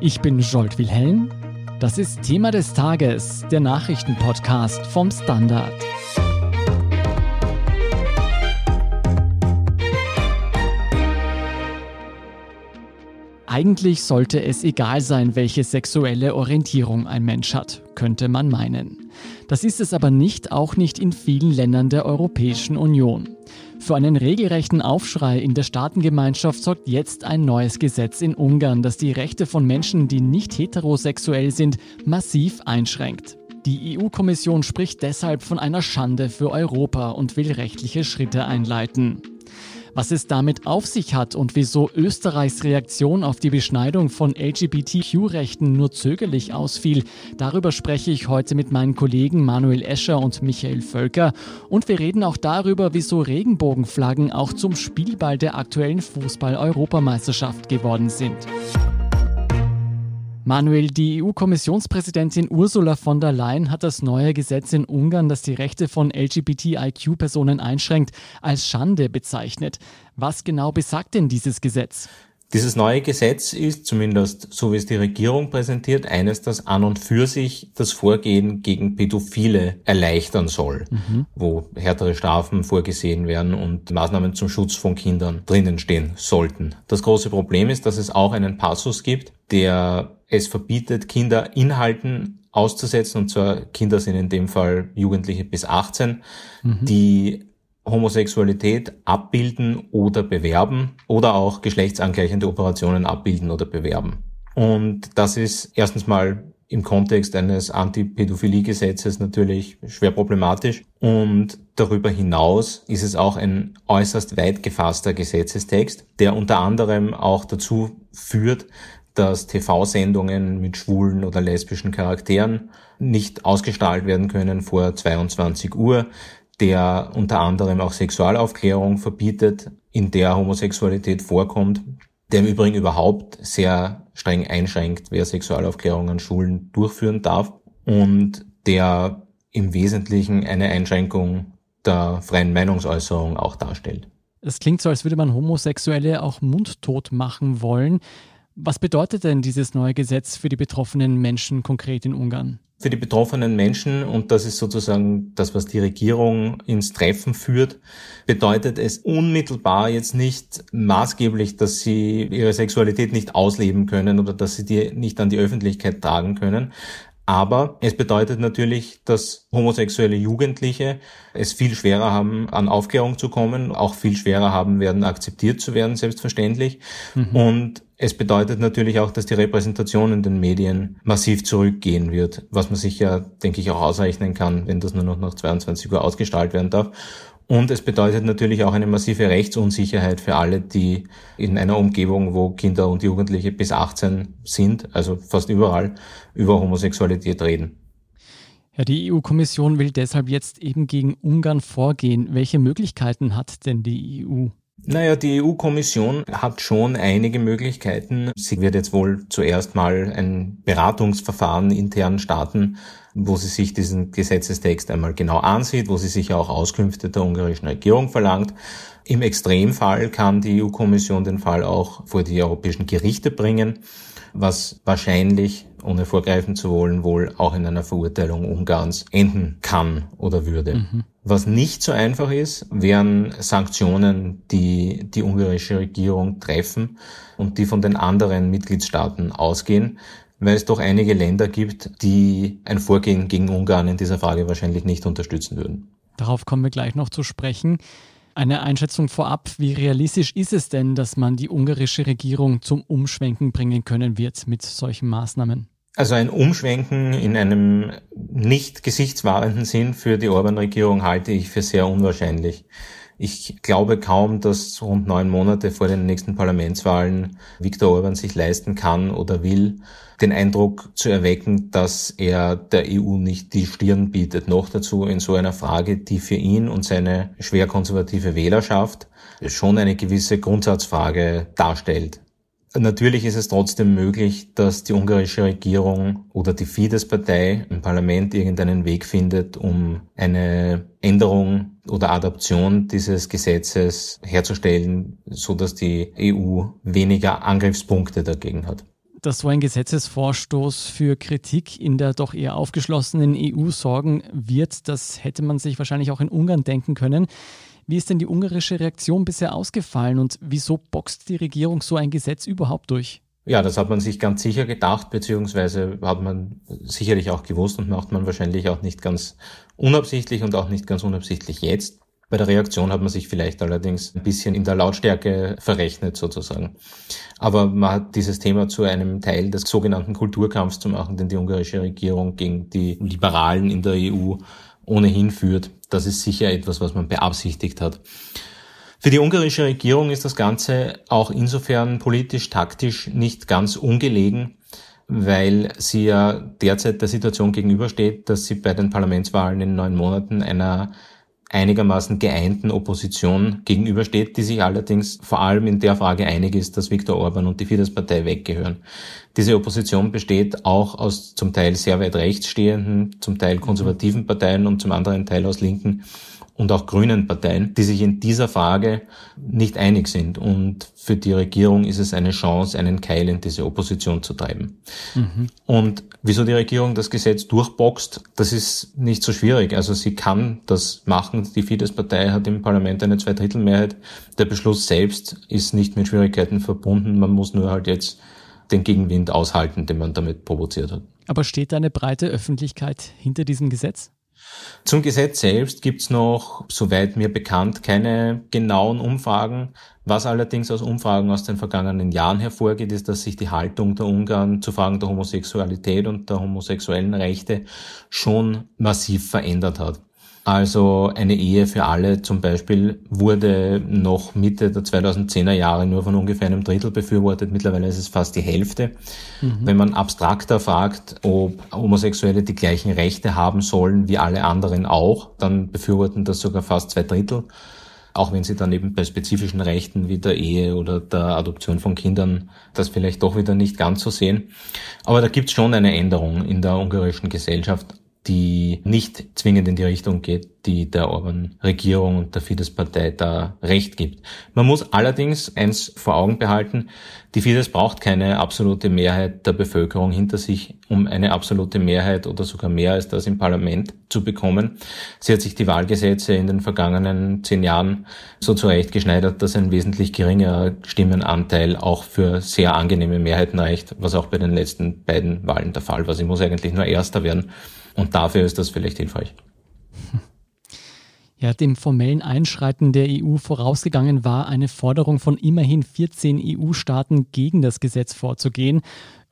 Ich bin Jolt Wilhelm. Das ist Thema des Tages, der Nachrichtenpodcast vom Standard. Eigentlich sollte es egal sein, welche sexuelle Orientierung ein Mensch hat, könnte man meinen. Das ist es aber nicht, auch nicht in vielen Ländern der Europäischen Union. Für einen regelrechten Aufschrei in der Staatengemeinschaft sorgt jetzt ein neues Gesetz in Ungarn, das die Rechte von Menschen, die nicht heterosexuell sind, massiv einschränkt. Die EU-Kommission spricht deshalb von einer Schande für Europa und will rechtliche Schritte einleiten. Was es damit auf sich hat und wieso Österreichs Reaktion auf die Beschneidung von LGBTQ-Rechten nur zögerlich ausfiel, darüber spreche ich heute mit meinen Kollegen Manuel Escher und Michael Völker. Und wir reden auch darüber, wieso Regenbogenflaggen auch zum Spielball der aktuellen Fußball-Europameisterschaft geworden sind. Manuel, die EU-Kommissionspräsidentin Ursula von der Leyen hat das neue Gesetz in Ungarn, das die Rechte von LGBTIQ-Personen einschränkt, als Schande bezeichnet. Was genau besagt denn dieses Gesetz? Dieses neue Gesetz ist, zumindest so wie es die Regierung präsentiert, eines, das an und für sich das Vorgehen gegen Pädophile erleichtern soll, mhm. wo härtere Strafen vorgesehen werden und Maßnahmen zum Schutz von Kindern drinnen stehen sollten. Das große Problem ist, dass es auch einen Passus gibt, der es verbietet, Kinder Inhalten auszusetzen, und zwar Kinder sind in dem Fall Jugendliche bis 18, mhm. die Homosexualität abbilden oder bewerben oder auch geschlechtsangleichende Operationen abbilden oder bewerben. Und das ist erstens mal im Kontext eines Antipädophilie-Gesetzes natürlich schwer problematisch. Und darüber hinaus ist es auch ein äußerst weit gefasster Gesetzestext, der unter anderem auch dazu führt, dass TV-Sendungen mit schwulen oder lesbischen Charakteren nicht ausgestrahlt werden können vor 22 Uhr, der unter anderem auch Sexualaufklärung verbietet, in der Homosexualität vorkommt, der im Übrigen überhaupt sehr streng einschränkt, wer Sexualaufklärung an Schulen durchführen darf und der im Wesentlichen eine Einschränkung der freien Meinungsäußerung auch darstellt. Es klingt so, als würde man Homosexuelle auch mundtot machen wollen. Was bedeutet denn dieses neue Gesetz für die betroffenen Menschen konkret in Ungarn? Für die betroffenen Menschen, und das ist sozusagen das, was die Regierung ins Treffen führt, bedeutet es unmittelbar jetzt nicht maßgeblich, dass sie ihre Sexualität nicht ausleben können oder dass sie die nicht an die Öffentlichkeit tragen können. Aber es bedeutet natürlich, dass homosexuelle Jugendliche es viel schwerer haben, an Aufklärung zu kommen, auch viel schwerer haben werden, akzeptiert zu werden, selbstverständlich. Mhm. Und es bedeutet natürlich auch, dass die Repräsentation in den Medien massiv zurückgehen wird, was man sich ja, denke ich, auch ausrechnen kann, wenn das nur noch nach 22 Uhr ausgestrahlt werden darf. Und es bedeutet natürlich auch eine massive Rechtsunsicherheit für alle, die in einer Umgebung, wo Kinder und Jugendliche bis 18 sind, also fast überall, über Homosexualität reden. Ja, die EU-Kommission will deshalb jetzt eben gegen Ungarn vorgehen. Welche Möglichkeiten hat denn die EU? Naja, die EU-Kommission hat schon einige Möglichkeiten. Sie wird jetzt wohl zuerst mal ein Beratungsverfahren intern starten, wo sie sich diesen Gesetzestext einmal genau ansieht, wo sie sich auch Auskünfte der ungarischen Regierung verlangt. Im Extremfall kann die EU-Kommission den Fall auch vor die europäischen Gerichte bringen, was wahrscheinlich, ohne vorgreifen zu wollen, wohl auch in einer Verurteilung Ungarns enden kann oder würde. Mhm. Was nicht so einfach ist, wären Sanktionen, die die ungarische Regierung treffen und die von den anderen Mitgliedstaaten ausgehen, weil es doch einige Länder gibt, die ein Vorgehen gegen Ungarn in dieser Frage wahrscheinlich nicht unterstützen würden. Darauf kommen wir gleich noch zu sprechen. Eine Einschätzung vorab, wie realistisch ist es denn, dass man die ungarische Regierung zum Umschwenken bringen können wird mit solchen Maßnahmen? Also ein Umschwenken in einem nicht gesichtswahrenden Sinn für die Orban-Regierung halte ich für sehr unwahrscheinlich. Ich glaube kaum, dass rund neun Monate vor den nächsten Parlamentswahlen Viktor Orban sich leisten kann oder will, den Eindruck zu erwecken, dass er der EU nicht die Stirn bietet. Noch dazu in so einer Frage, die für ihn und seine schwer konservative Wählerschaft schon eine gewisse Grundsatzfrage darstellt. Natürlich ist es trotzdem möglich, dass die ungarische Regierung oder die Fidesz-Partei im Parlament irgendeinen Weg findet, um eine Änderung oder Adaption dieses Gesetzes herzustellen, so dass die EU weniger Angriffspunkte dagegen hat. dass so ein Gesetzesvorstoß für Kritik in der doch eher aufgeschlossenen EU sorgen wird, das hätte man sich wahrscheinlich auch in Ungarn denken können. Wie ist denn die ungarische Reaktion bisher ausgefallen und wieso boxt die Regierung so ein Gesetz überhaupt durch? Ja, das hat man sich ganz sicher gedacht, beziehungsweise hat man sicherlich auch gewusst und macht man wahrscheinlich auch nicht ganz unabsichtlich und auch nicht ganz unabsichtlich jetzt. Bei der Reaktion hat man sich vielleicht allerdings ein bisschen in der Lautstärke verrechnet sozusagen. Aber man hat dieses Thema zu einem Teil des sogenannten Kulturkampfs zu machen, den die ungarische Regierung gegen die Liberalen in der EU ohnehin führt. Das ist sicher etwas, was man beabsichtigt hat. Für die ungarische Regierung ist das Ganze auch insofern politisch, taktisch nicht ganz ungelegen, weil sie ja derzeit der Situation gegenübersteht, dass sie bei den Parlamentswahlen in neun Monaten einer einigermaßen geeinten Opposition gegenübersteht, die sich allerdings vor allem in der Frage einig ist, dass Viktor Orban und die Fidesz-Partei weggehören. Diese Opposition besteht auch aus zum Teil sehr weit rechts stehenden, zum Teil konservativen Parteien und zum anderen Teil aus linken und auch grünen Parteien, die sich in dieser Frage nicht einig sind. Und für die Regierung ist es eine Chance, einen Keil in diese Opposition zu treiben. Mhm. Und wieso die Regierung das Gesetz durchboxt, das ist nicht so schwierig. Also sie kann das machen. Die Fidesz-Partei hat im Parlament eine Zweidrittelmehrheit. Der Beschluss selbst ist nicht mit Schwierigkeiten verbunden. Man muss nur halt jetzt den Gegenwind aushalten, den man damit provoziert hat. Aber steht eine breite Öffentlichkeit hinter diesem Gesetz? Zum Gesetz selbst gibt's noch, soweit mir bekannt, keine genauen Umfragen. Was allerdings aus Umfragen aus den vergangenen Jahren hervorgeht, ist, dass sich die Haltung der Ungarn zu Fragen der Homosexualität und der homosexuellen Rechte schon massiv verändert hat. Also eine Ehe für alle zum Beispiel wurde noch Mitte der 2010er Jahre nur von ungefähr einem Drittel befürwortet. Mittlerweile ist es fast die Hälfte. Mhm. Wenn man abstrakter fragt, ob Homosexuelle die gleichen Rechte haben sollen wie alle anderen auch, dann befürworten das sogar fast zwei Drittel. Auch wenn sie dann eben bei spezifischen Rechten wie der Ehe oder der Adoption von Kindern das vielleicht doch wieder nicht ganz so sehen. Aber da gibt es schon eine Änderung in der ungarischen Gesellschaft die nicht zwingend in die Richtung geht, die der Orban-Regierung und der Fidesz-Partei da recht gibt. Man muss allerdings eins vor Augen behalten, die Fidesz braucht keine absolute Mehrheit der Bevölkerung hinter sich, um eine absolute Mehrheit oder sogar mehr als das im Parlament zu bekommen. Sie hat sich die Wahlgesetze in den vergangenen zehn Jahren so zurechtgeschneidert, dass ein wesentlich geringerer Stimmenanteil auch für sehr angenehme Mehrheiten reicht, was auch bei den letzten beiden Wahlen der Fall war. Sie muss eigentlich nur Erster werden. Und dafür ist das vielleicht hilfreich. Ja, dem formellen Einschreiten der EU vorausgegangen war eine Forderung von immerhin 14 EU-Staaten gegen das Gesetz vorzugehen.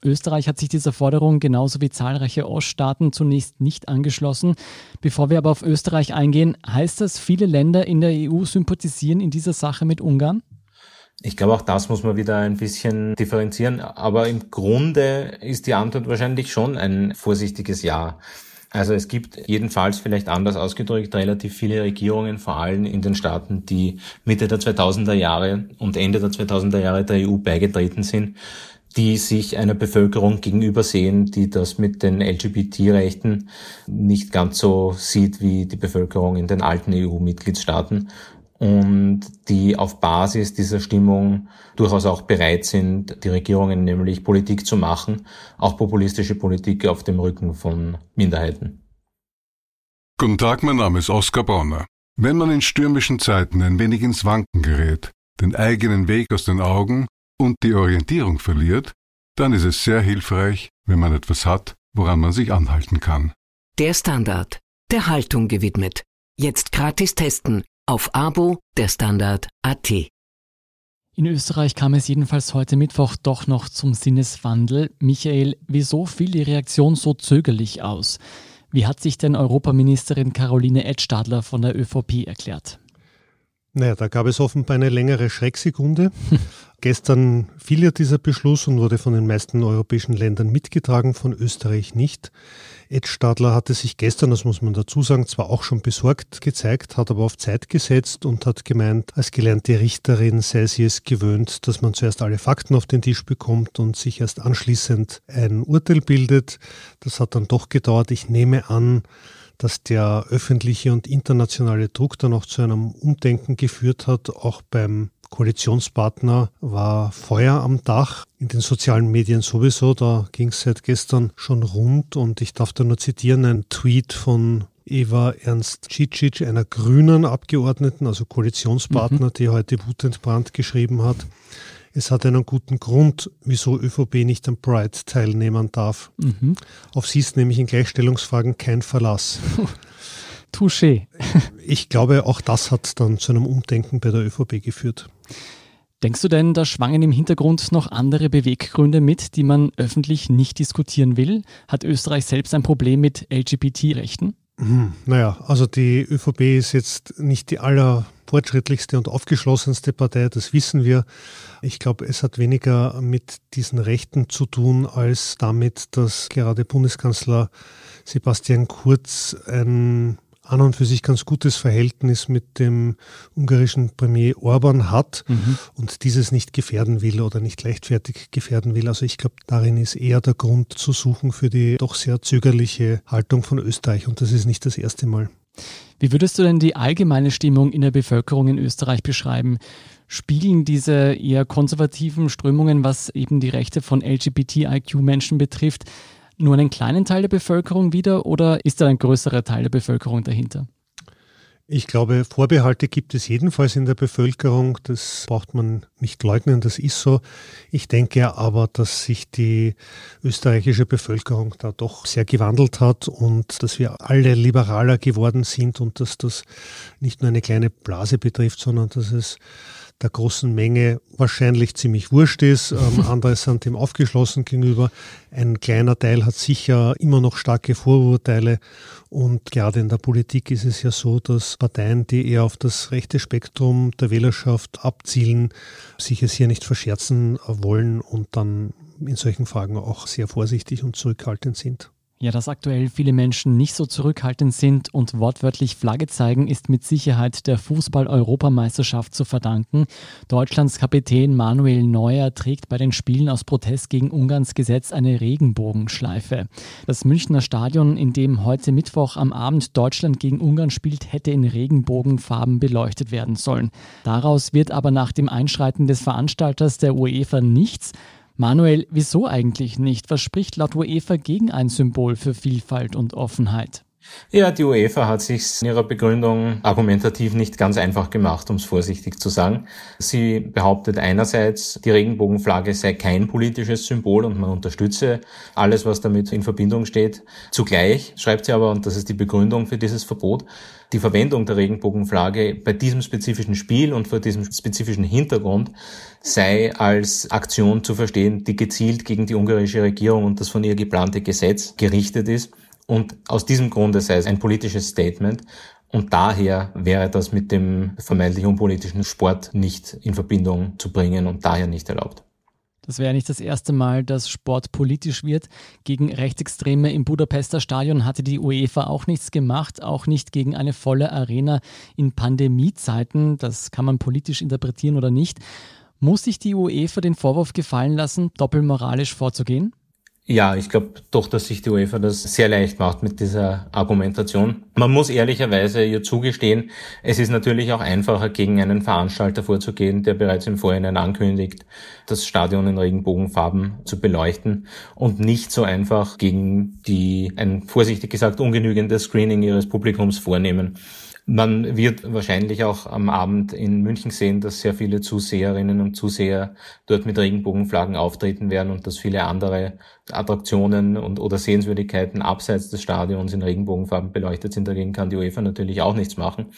Österreich hat sich dieser Forderung genauso wie zahlreiche Oststaaten zunächst nicht angeschlossen. Bevor wir aber auf Österreich eingehen, heißt das, viele Länder in der EU sympathisieren in dieser Sache mit Ungarn? Ich glaube, auch das muss man wieder ein bisschen differenzieren. Aber im Grunde ist die Antwort wahrscheinlich schon ein vorsichtiges Ja. Also es gibt jedenfalls vielleicht anders ausgedrückt relativ viele Regierungen, vor allem in den Staaten, die Mitte der 2000er Jahre und Ende der 2000er Jahre der EU beigetreten sind, die sich einer Bevölkerung gegenüber sehen, die das mit den LGBT-Rechten nicht ganz so sieht wie die Bevölkerung in den alten EU-Mitgliedstaaten und die auf Basis dieser Stimmung durchaus auch bereit sind, die Regierungen nämlich Politik zu machen, auch populistische Politik auf dem Rücken von Minderheiten. Guten Tag, mein Name ist Oskar Bonner. Wenn man in stürmischen Zeiten ein wenig ins Wanken gerät, den eigenen Weg aus den Augen und die Orientierung verliert, dann ist es sehr hilfreich, wenn man etwas hat, woran man sich anhalten kann. Der Standard, der Haltung gewidmet. Jetzt gratis testen auf Abo der Standard AT. In Österreich kam es jedenfalls heute Mittwoch doch noch zum Sinneswandel. Michael, wieso fiel die Reaktion so zögerlich aus? Wie hat sich denn Europaministerin Caroline Edstadler von der ÖVP erklärt? Naja, da gab es offenbar eine längere Schrecksekunde. Gestern fiel ja dieser Beschluss und wurde von den meisten europäischen Ländern mitgetragen, von Österreich nicht. Ed Stadler hatte sich gestern, das muss man dazu sagen, zwar auch schon besorgt gezeigt, hat aber auf Zeit gesetzt und hat gemeint, als gelernte Richterin sei sie es gewöhnt, dass man zuerst alle Fakten auf den Tisch bekommt und sich erst anschließend ein Urteil bildet. Das hat dann doch gedauert. Ich nehme an, dass der öffentliche und internationale Druck dann auch zu einem Umdenken geführt hat, auch beim Koalitionspartner war Feuer am Dach. In den sozialen Medien sowieso, da ging es seit gestern schon rund und ich darf da nur zitieren, ein Tweet von Eva Ernst Cicic, einer grünen Abgeordneten, also Koalitionspartner, mhm. die heute wutentbrannt geschrieben hat. Es hat einen guten Grund, wieso ÖVP nicht am Pride teilnehmen darf. Mhm. Auf sie ist nämlich in Gleichstellungsfragen kein Verlass. Touché. ich glaube, auch das hat dann zu einem Umdenken bei der ÖVP geführt. Denkst du denn, da schwangen im Hintergrund noch andere Beweggründe mit, die man öffentlich nicht diskutieren will? Hat Österreich selbst ein Problem mit LGBT-Rechten? Hm, naja, also die ÖVP ist jetzt nicht die allerfortschrittlichste und aufgeschlossenste Partei, das wissen wir. Ich glaube, es hat weniger mit diesen Rechten zu tun, als damit, dass gerade Bundeskanzler Sebastian Kurz ein an und für sich ganz gutes Verhältnis mit dem ungarischen Premier Orban hat mhm. und dieses nicht gefährden will oder nicht leichtfertig gefährden will. Also ich glaube, darin ist eher der Grund zu suchen für die doch sehr zögerliche Haltung von Österreich und das ist nicht das erste Mal. Wie würdest du denn die allgemeine Stimmung in der Bevölkerung in Österreich beschreiben? Spiegeln diese eher konservativen Strömungen, was eben die Rechte von LGBTIQ-Menschen betrifft, nur einen kleinen Teil der Bevölkerung wieder oder ist da ein größerer Teil der Bevölkerung dahinter? Ich glaube, Vorbehalte gibt es jedenfalls in der Bevölkerung. Das braucht man nicht leugnen, das ist so. Ich denke aber, dass sich die österreichische Bevölkerung da doch sehr gewandelt hat und dass wir alle liberaler geworden sind und dass das nicht nur eine kleine Blase betrifft, sondern dass es der großen Menge wahrscheinlich ziemlich wurscht ist. Ähm, andere sind dem aufgeschlossen gegenüber. Ein kleiner Teil hat sicher immer noch starke Vorurteile. Und gerade in der Politik ist es ja so, dass Parteien, die eher auf das rechte Spektrum der Wählerschaft abzielen, sich es hier nicht verscherzen wollen und dann in solchen Fragen auch sehr vorsichtig und zurückhaltend sind. Ja, dass aktuell viele Menschen nicht so zurückhaltend sind und wortwörtlich Flagge zeigen, ist mit Sicherheit der Fußball-Europameisterschaft zu verdanken. Deutschlands Kapitän Manuel Neuer trägt bei den Spielen aus Protest gegen Ungarns Gesetz eine Regenbogenschleife. Das Münchner Stadion, in dem heute Mittwoch am Abend Deutschland gegen Ungarn spielt, hätte in Regenbogenfarben beleuchtet werden sollen. Daraus wird aber nach dem Einschreiten des Veranstalters der UEFA nichts. Manuel, wieso eigentlich nicht? Was spricht laut UEFA gegen ein Symbol für Vielfalt und Offenheit? Ja, die UEFA hat sich in ihrer Begründung argumentativ nicht ganz einfach gemacht, um es vorsichtig zu sagen. Sie behauptet einerseits, die Regenbogenflagge sei kein politisches Symbol und man unterstütze alles, was damit in Verbindung steht. Zugleich schreibt sie aber, und das ist die Begründung für dieses Verbot, die Verwendung der Regenbogenflagge bei diesem spezifischen Spiel und vor diesem spezifischen Hintergrund sei als Aktion zu verstehen, die gezielt gegen die ungarische Regierung und das von ihr geplante Gesetz gerichtet ist und aus diesem Grunde sei es ein politisches Statement. Und daher wäre das mit dem vermeintlich unpolitischen Sport nicht in Verbindung zu bringen und daher nicht erlaubt. Das wäre nicht das erste Mal, dass Sport politisch wird. Gegen Rechtsextreme im Budapester Stadion hatte die UEFA auch nichts gemacht, auch nicht gegen eine volle Arena in Pandemiezeiten. Das kann man politisch interpretieren oder nicht. Muss sich die UEFA den Vorwurf gefallen lassen, doppelmoralisch vorzugehen? Ja, ich glaube doch, dass sich die UEFA das sehr leicht macht mit dieser Argumentation. Man muss ehrlicherweise ihr zugestehen, es ist natürlich auch einfacher, gegen einen Veranstalter vorzugehen, der bereits im Vorhinein ankündigt, das Stadion in Regenbogenfarben zu beleuchten und nicht so einfach gegen die, ein vorsichtig gesagt, ungenügendes Screening ihres Publikums vornehmen. Man wird wahrscheinlich auch am Abend in München sehen, dass sehr viele Zuseherinnen und Zuseher dort mit Regenbogenflaggen auftreten werden und dass viele andere Attraktionen und oder Sehenswürdigkeiten abseits des Stadions in Regenbogenfarben beleuchtet sind. Dagegen kann die UEFA natürlich auch nichts machen.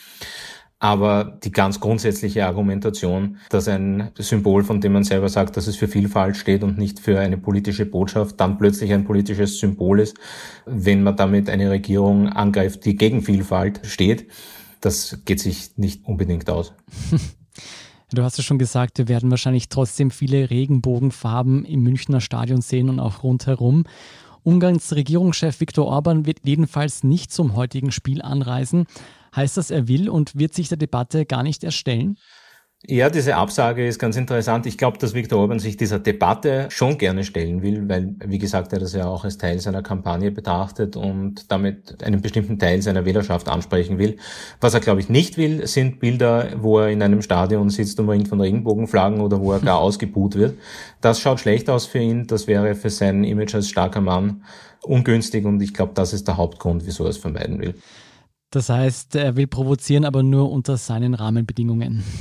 Aber die ganz grundsätzliche Argumentation, dass ein Symbol, von dem man selber sagt, dass es für Vielfalt steht und nicht für eine politische Botschaft, dann plötzlich ein politisches Symbol ist, wenn man damit eine Regierung angreift, die gegen Vielfalt steht, das geht sich nicht unbedingt aus. Du hast ja schon gesagt, wir werden wahrscheinlich trotzdem viele Regenbogenfarben im Münchner Stadion sehen und auch rundherum. Ungarns Regierungschef Viktor Orban wird jedenfalls nicht zum heutigen Spiel anreisen. Heißt das, er will und wird sich der Debatte gar nicht erstellen? Ja, diese Absage ist ganz interessant. Ich glaube, dass Viktor Orban sich dieser Debatte schon gerne stellen will, weil, wie gesagt, er das ja auch als Teil seiner Kampagne betrachtet und damit einen bestimmten Teil seiner Wählerschaft ansprechen will. Was er, glaube ich, nicht will, sind Bilder, wo er in einem Stadion sitzt, umringt von Regenbogenflaggen oder wo er gar ausgebuht wird. Das schaut schlecht aus für ihn. Das wäre für sein Image als starker Mann ungünstig und ich glaube, das ist der Hauptgrund, wieso er es vermeiden will. Das heißt, er will provozieren, aber nur unter seinen Rahmenbedingungen.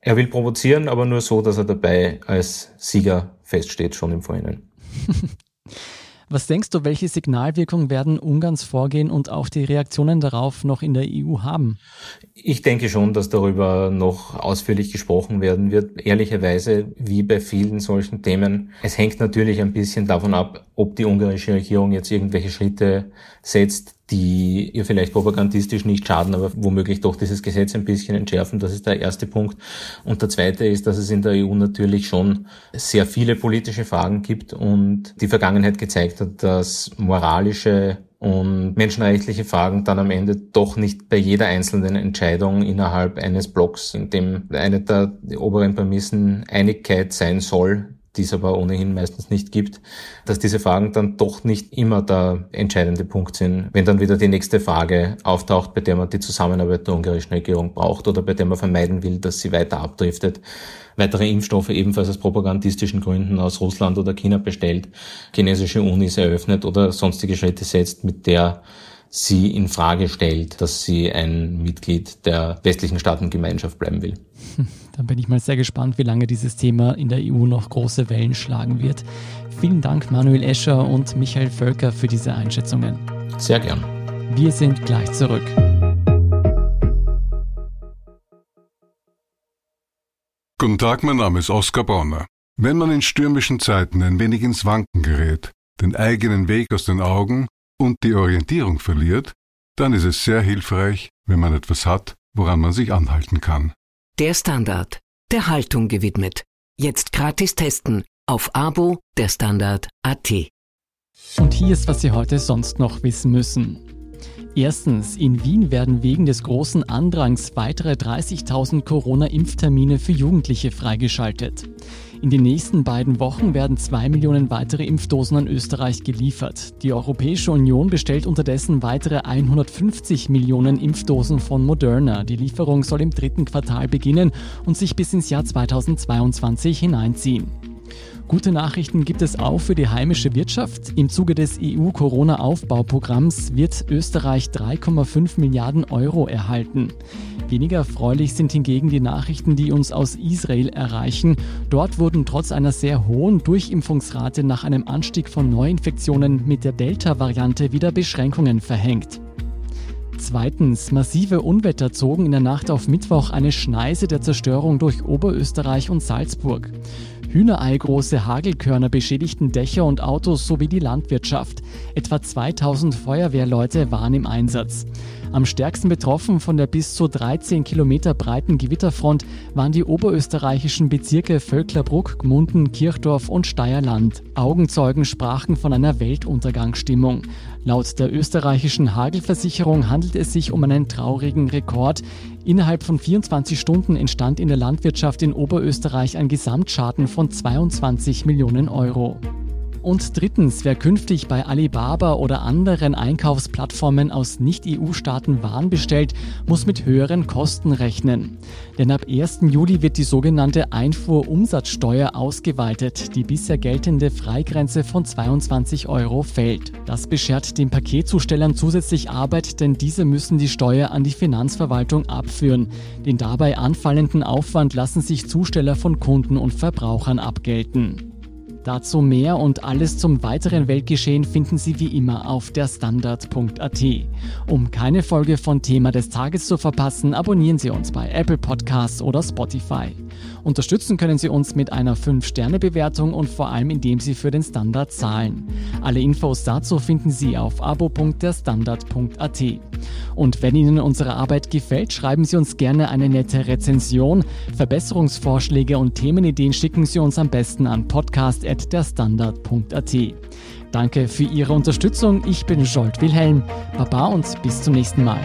Er will provozieren, aber nur so, dass er dabei als Sieger feststeht, schon im Vorhinein. Was denkst du, welche Signalwirkung werden Ungarns Vorgehen und auch die Reaktionen darauf noch in der EU haben? Ich denke schon, dass darüber noch ausführlich gesprochen werden wird. Ehrlicherweise, wie bei vielen solchen Themen. Es hängt natürlich ein bisschen davon ab, ob die ungarische Regierung jetzt irgendwelche Schritte setzt, die ihr vielleicht propagandistisch nicht schaden, aber womöglich doch dieses Gesetz ein bisschen entschärfen. Das ist der erste Punkt. Und der zweite ist, dass es in der EU natürlich schon sehr viele politische Fragen gibt und die Vergangenheit gezeigt hat, dass moralische und menschenrechtliche Fragen dann am Ende doch nicht bei jeder einzelnen Entscheidung innerhalb eines Blocks, in dem eine der oberen Prämissen Einigkeit sein soll, die es aber ohnehin meistens nicht gibt, dass diese Fragen dann doch nicht immer der entscheidende Punkt sind, wenn dann wieder die nächste Frage auftaucht, bei der man die Zusammenarbeit der ungarischen Regierung braucht oder bei der man vermeiden will, dass sie weiter abdriftet weitere Impfstoffe ebenfalls aus propagandistischen Gründen aus Russland oder China bestellt, chinesische Unis eröffnet oder sonstige Schritte setzt, mit der sie in Frage stellt, dass sie ein Mitglied der westlichen Staatengemeinschaft bleiben will. Dann bin ich mal sehr gespannt, wie lange dieses Thema in der EU noch große Wellen schlagen wird. Vielen Dank Manuel Escher und Michael Völker für diese Einschätzungen. Sehr gern. Wir sind gleich zurück. Guten Tag, mein Name ist Oskar Bonner. Wenn man in stürmischen Zeiten ein wenig ins Wanken gerät, den eigenen Weg aus den Augen und die Orientierung verliert, dann ist es sehr hilfreich, wenn man etwas hat, woran man sich anhalten kann. Der Standard, der Haltung gewidmet. Jetzt gratis testen auf Abo der Standard AT. Und hier ist, was Sie heute sonst noch wissen müssen. Erstens, in Wien werden wegen des großen Andrangs weitere 30.000 Corona-Impftermine für Jugendliche freigeschaltet. In den nächsten beiden Wochen werden zwei Millionen weitere Impfdosen an Österreich geliefert. Die Europäische Union bestellt unterdessen weitere 150 Millionen Impfdosen von Moderna. Die Lieferung soll im dritten Quartal beginnen und sich bis ins Jahr 2022 hineinziehen. Gute Nachrichten gibt es auch für die heimische Wirtschaft. Im Zuge des EU-Corona-Aufbauprogramms wird Österreich 3,5 Milliarden Euro erhalten. Weniger erfreulich sind hingegen die Nachrichten, die uns aus Israel erreichen. Dort wurden trotz einer sehr hohen Durchimpfungsrate nach einem Anstieg von Neuinfektionen mit der Delta-Variante wieder Beschränkungen verhängt. Zweitens, massive Unwetter zogen in der Nacht auf Mittwoch eine Schneise der Zerstörung durch Oberösterreich und Salzburg. Hühnereigroße Hagelkörner beschädigten Dächer und Autos sowie die Landwirtschaft. Etwa 2000 Feuerwehrleute waren im Einsatz. Am stärksten betroffen von der bis zu 13 Kilometer breiten Gewitterfront waren die oberösterreichischen Bezirke Völklerbruck, Gmunden, Kirchdorf und Steierland. Augenzeugen sprachen von einer Weltuntergangsstimmung. Laut der österreichischen Hagelversicherung handelt es sich um einen traurigen Rekord. Innerhalb von 24 Stunden entstand in der Landwirtschaft in Oberösterreich ein Gesamtschaden von 22 Millionen Euro. Und drittens, wer künftig bei Alibaba oder anderen Einkaufsplattformen aus Nicht-EU-Staaten Waren bestellt, muss mit höheren Kosten rechnen. Denn ab 1. Juli wird die sogenannte Einfuhrumsatzsteuer ausgeweitet. Die bisher geltende Freigrenze von 22 Euro fällt. Das beschert den Paketzustellern zusätzlich Arbeit, denn diese müssen die Steuer an die Finanzverwaltung abführen. Den dabei anfallenden Aufwand lassen sich Zusteller von Kunden und Verbrauchern abgelten. Dazu mehr und alles zum weiteren Weltgeschehen finden Sie wie immer auf der Standard.at. Um keine Folge von Thema des Tages zu verpassen, abonnieren Sie uns bei Apple Podcasts oder Spotify. Unterstützen können Sie uns mit einer 5-Sterne-Bewertung und vor allem indem Sie für den Standard zahlen. Alle Infos dazu finden Sie auf abo.derstandard.at. Und wenn Ihnen unsere Arbeit gefällt, schreiben Sie uns gerne eine nette Rezension. Verbesserungsvorschläge und Themenideen schicken Sie uns am besten an podcast.derstandard.at. Danke für Ihre Unterstützung. Ich bin Jolt Wilhelm. Baba und bis zum nächsten Mal.